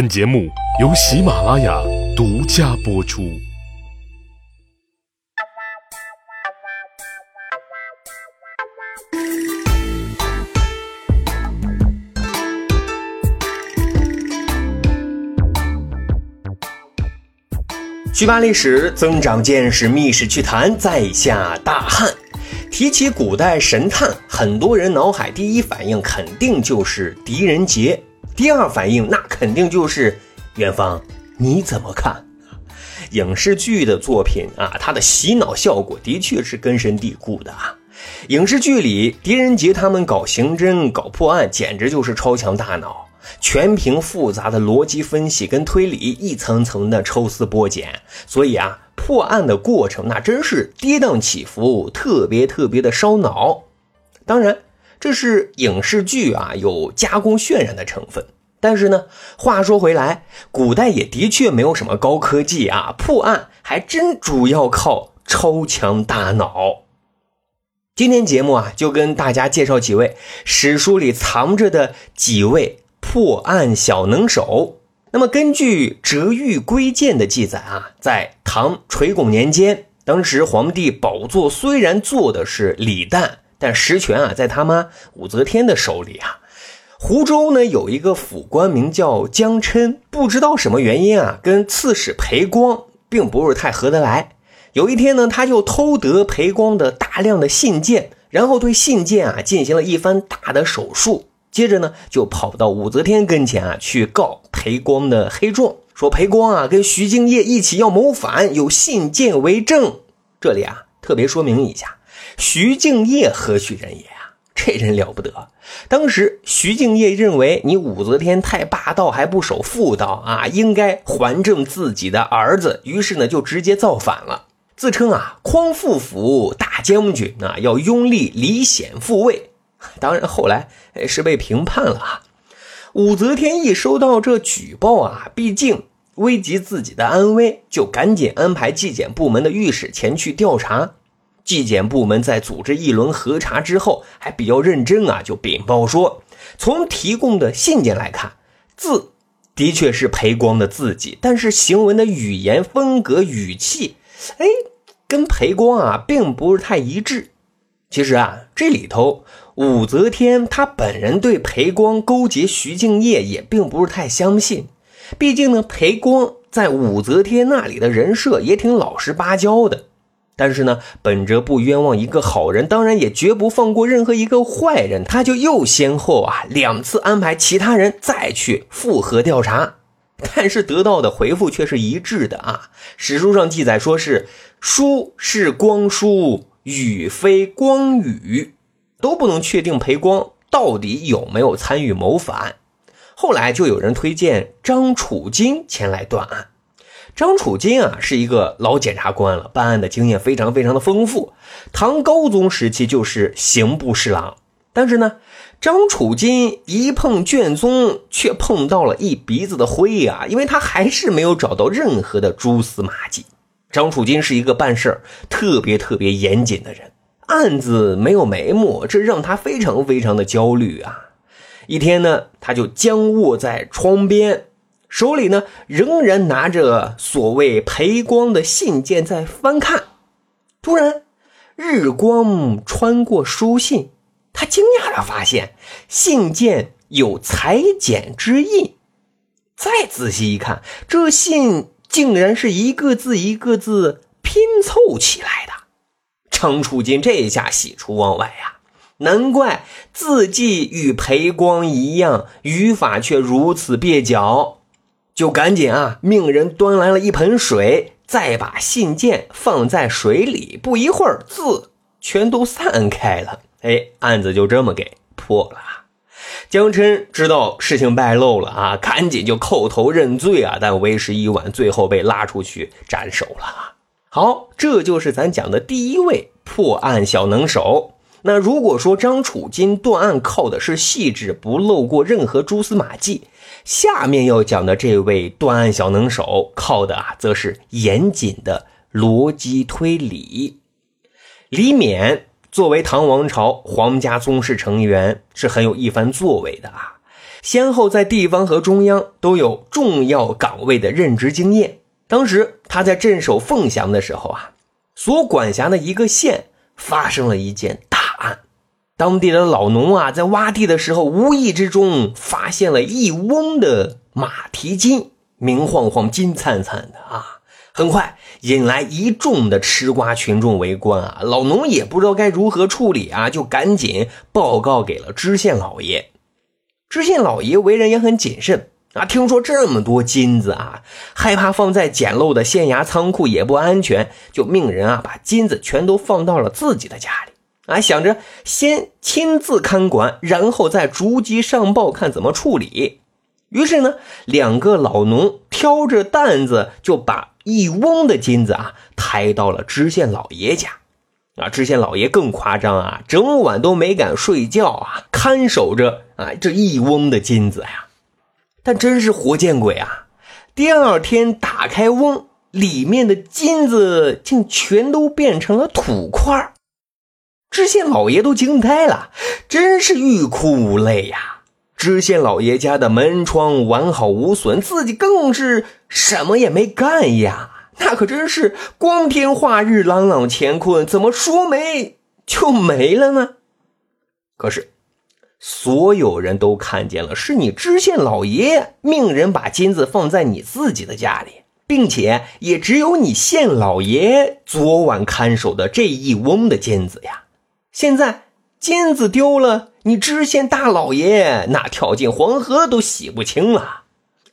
本节目由喜马拉雅独家播出。去扒历史，增长见识，密室趣谈，在下大汉。提起古代神探，很多人脑海第一反应肯定就是狄仁杰，第二反应那肯定就是元芳。你怎么看？影视剧的作品啊，它的洗脑效果的确是根深蒂固的啊。影视剧里，狄仁杰他们搞刑侦、搞破案，简直就是超强大脑。全凭复杂的逻辑分析跟推理，一层层的抽丝剥茧，所以啊，破案的过程那真是跌宕起伏，特别特别的烧脑。当然，这是影视剧啊，有加工渲染的成分。但是呢，话说回来，古代也的确没有什么高科技啊，破案还真主要靠超强大脑。今天节目啊，就跟大家介绍几位史书里藏着的几位。破案小能手。那么，根据《折玉归鉴》的记载啊，在唐垂拱年间，当时皇帝宝座虽然坐的是李旦，但实权啊在他妈武则天的手里啊。湖州呢有一个府官名叫江琛，不知道什么原因啊，跟刺史裴光并不是太合得来。有一天呢，他就偷得裴光的大量的信件，然后对信件啊进行了一番大的手术。接着呢，就跑到武则天跟前啊，去告裴光的黑状，说裴光啊跟徐敬业一起要谋反，有信件为证。这里啊，特别说明一下，徐敬业何许人也啊？这人了不得。当时徐敬业认为你武则天太霸道，还不守妇道啊，应该还政自己的儿子，于是呢，就直接造反了，自称啊匡复府大将军啊，要拥立李显复位。当然，后来是被平判了啊。武则天一收到这举报啊，毕竟危及自己的安危，就赶紧安排纪检部门的御史前去调查。纪检部门在组织一轮核查之后，还比较认真啊，就禀报说，从提供的信件来看，字的确是裴光的字迹，但是行文的语言风格、语气，哎，跟裴光啊并不是太一致。其实啊，这里头。武则天她本人对裴光勾结徐敬业也并不是太相信，毕竟呢，裴光在武则天那里的人设也挺老实巴交的。但是呢，本着不冤枉一个好人，当然也绝不放过任何一个坏人，他就又先后啊两次安排其他人再去复核调查，但是得到的回复却是一致的啊。史书上记载说是书是光书，雨非光雨。都不能确定裴光到底有没有参与谋反。后来就有人推荐张楚金前来断案。张楚金啊是一个老检察官了，办案的经验非常非常的丰富。唐高宗时期就是刑部侍郎，但是呢，张楚金一碰卷宗，却碰到了一鼻子的灰啊，因为他还是没有找到任何的蛛丝马迹。张楚金是一个办事特别特别严谨的人。案子没有眉目，这让他非常非常的焦虑啊！一天呢，他就僵卧在窗边，手里呢仍然拿着所谓裴光的信件在翻看。突然，日光穿过书信，他惊讶的发现信件有裁剪之印。再仔细一看，这信竟然是一个字一个字拼凑起来的。程楚金这下喜出望外呀，难怪字迹与裴光一样，语法却如此蹩脚，就赶紧啊，命人端来了一盆水，再把信件放在水里，不一会儿字全都散开了。哎，案子就这么给破了。江琛知道事情败露了啊，赶紧就叩头认罪啊，但为时已晚，最后被拉出去斩首了。好，这就是咱讲的第一位破案小能手。那如果说张楚金断案靠的是细致，不漏过任何蛛丝马迹，下面要讲的这位断案小能手靠的啊，则是严谨的逻辑推理。李勉作为唐王朝皇家宗室成员，是很有一番作为的啊。先后在地方和中央都有重要岗位的任职经验。当时他在镇守凤翔的时候啊，所管辖的一个县发生了一件，当地的老农啊在挖地的时候，无意之中发现了一翁的马蹄金，明晃晃、金灿灿的啊，很快引来一众的吃瓜群众围观啊。老农也不知道该如何处理啊，就赶紧报告给了知县老爷。知县老爷为人也很谨慎。啊，听说这么多金子啊，害怕放在简陋的县衙仓库也不安全，就命人啊把金子全都放到了自己的家里。啊，想着先亲自看管，然后再逐级上报，看怎么处理。于是呢，两个老农挑着担子，就把一翁的金子啊抬到了知县老爷家。啊，知县老爷更夸张啊，整晚都没敢睡觉啊，看守着啊这一翁的金子呀。但真是活见鬼啊！第二天打开瓮，里面的金子竟全都变成了土块知县老爷都惊呆了，真是欲哭无泪呀！知县老爷家的门窗完好无损，自己更是什么也没干呀！那可真是光天化日，朗朗乾坤，怎么说没就没了呢？可是。所有人都看见了，是你知县老爷命人把金子放在你自己的家里，并且也只有你县老爷昨晚看守的这一翁的金子呀。现在金子丢了，你知县大老爷那跳进黄河都洗不清了。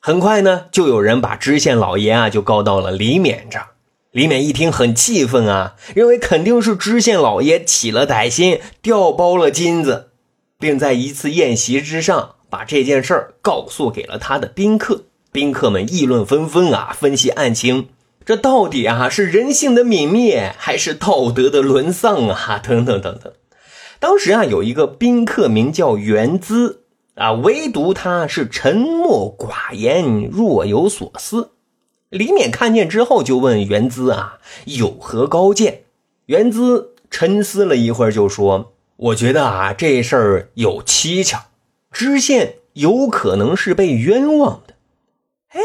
很快呢，就有人把知县老爷啊就告到了李勉这儿。李勉一听很气愤啊，认为肯定是知县老爷起了歹心，调包了金子。并在一次宴席之上，把这件事儿告诉给了他的宾客。宾客们议论纷纷啊，分析案情，这到底啊是人性的泯灭，还是道德的沦丧啊？等等等等。当时啊，有一个宾客名叫袁资啊，唯独他是沉默寡言，若有所思。李勉看见之后，就问袁资啊，有何高见？袁资沉思了一会儿，就说。我觉得啊，这事儿有蹊跷，知县有可能是被冤枉的。哎，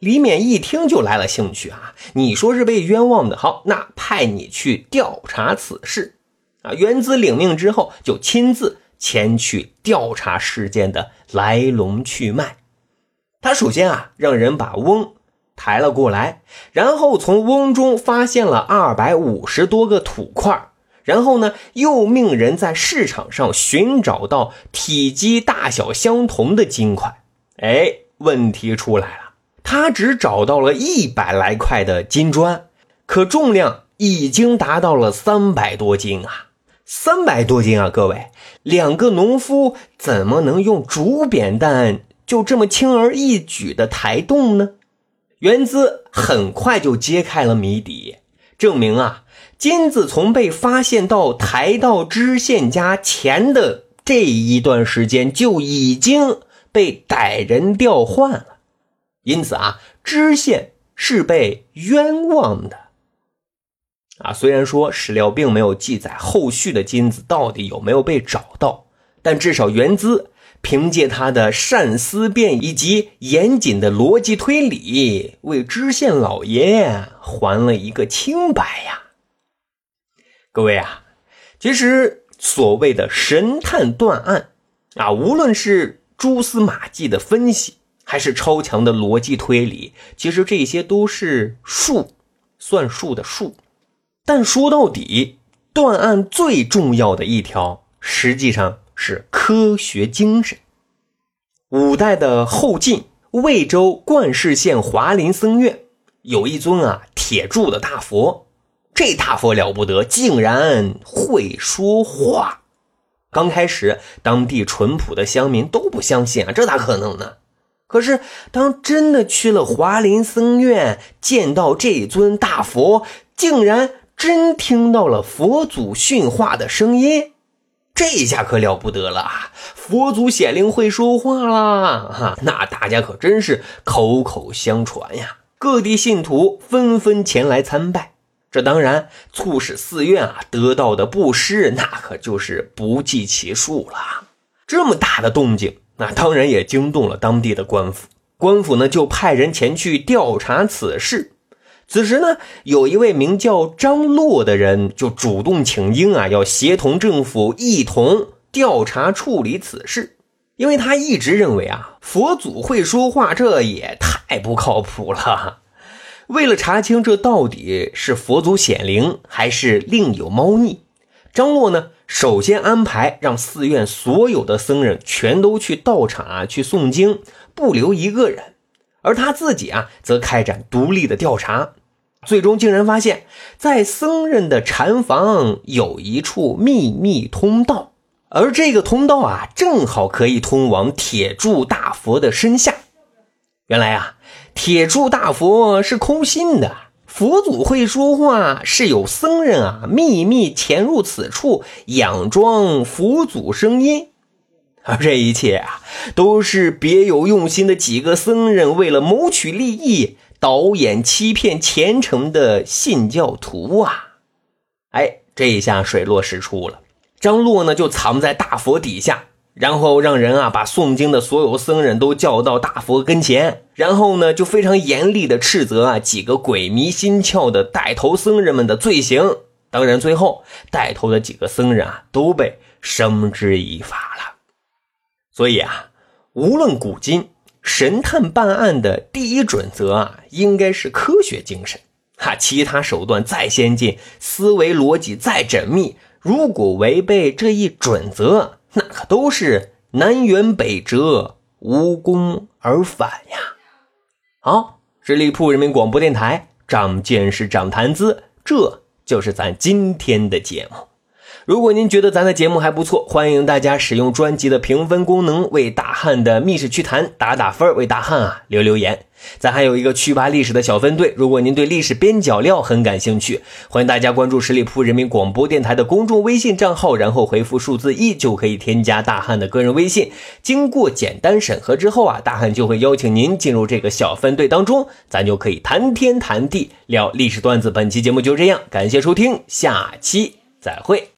李勉一听就来了兴趣啊！你说是被冤枉的，好，那派你去调查此事。啊，元子领命之后，就亲自前去调查事件的来龙去脉。他首先啊，让人把翁抬了过来，然后从翁中发现了二百五十多个土块。然后呢，又命人在市场上寻找到体积大小相同的金块。哎，问题出来了，他只找到了一百来块的金砖，可重量已经达到了三百多斤啊！三百多斤啊，各位，两个农夫怎么能用竹扁担就这么轻而易举的抬动呢？袁资很快就揭开了谜底，证明啊。金子从被发现到抬到知县家前的这一段时间就已经被歹人调换了，因此啊，知县是被冤枉的。啊，虽然说史料并没有记载后续的金子到底有没有被找到，但至少袁资凭借他的善思辨以及严谨的逻辑推理，为知县老爷还了一个清白呀。各位啊，其实所谓的神探断案啊，无论是蛛丝马迹的分析，还是超强的逻辑推理，其实这些都是术，算术的术。但说到底，断案最重要的一条，实际上是科学精神。五代的后晋魏州冠氏县华林僧院有一尊啊铁铸的大佛。这大佛了不得，竟然会说话。刚开始，当地淳朴的乡民都不相信啊，这咋可能呢？可是，当真的去了华林僧院，见到这尊大佛，竟然真听到了佛祖训话的声音，这下可了不得了啊！佛祖显灵会说话啦！哈，那大家可真是口口相传呀，各地信徒纷纷前来参拜。这当然促使寺院啊得到的布施，那可就是不计其数了。这么大的动静那当然也惊动了当地的官府。官府呢就派人前去调查此事。此时呢，有一位名叫张洛的人就主动请缨啊，要协同政府一同调查处理此事。因为他一直认为啊，佛祖会说话，这也太不靠谱了。为了查清这到底是佛祖显灵，还是另有猫腻，张洛呢，首先安排让寺院所有的僧人全都去道场啊，去诵经，不留一个人。而他自己啊，则开展独立的调查，最终竟然发现，在僧人的禅房有一处秘密通道，而这个通道啊，正好可以通往铁柱大佛的身下。原来啊。铁柱大佛是空心的，佛祖会说话，是有僧人啊秘密潜入此处，佯装佛祖声音，而 这一切啊，都是别有用心的几个僧人为了谋取利益，导演欺骗虔诚的信教徒啊！哎，这一下水落石出了，张洛呢就藏在大佛底下。然后让人啊把诵经的所有僧人都叫到大佛跟前，然后呢就非常严厉的斥责啊几个鬼迷心窍的带头僧人们的罪行。当然，最后带头的几个僧人啊都被绳之以法了。所以啊，无论古今，神探办案的第一准则啊应该是科学精神。哈，其他手段再先进，思维逻辑再缜密，如果违背这一准则，那可都是南辕北辙、无功而返呀！好，十里铺人民广播电台，长见识、长谈资，这就是咱今天的节目。如果您觉得咱的节目还不错，欢迎大家使用专辑的评分功能，为大汉的密室趣谈打打分，为大汉啊留留言。咱还有一个趣吧历史的小分队，如果您对历史边角料很感兴趣，欢迎大家关注十里铺人民广播电台的公众微信账号，然后回复数字一就可以添加大汉的个人微信。经过简单审核之后啊，大汉就会邀请您进入这个小分队当中，咱就可以谈天谈地聊历史段子。本期节目就这样，感谢收听，下期再会。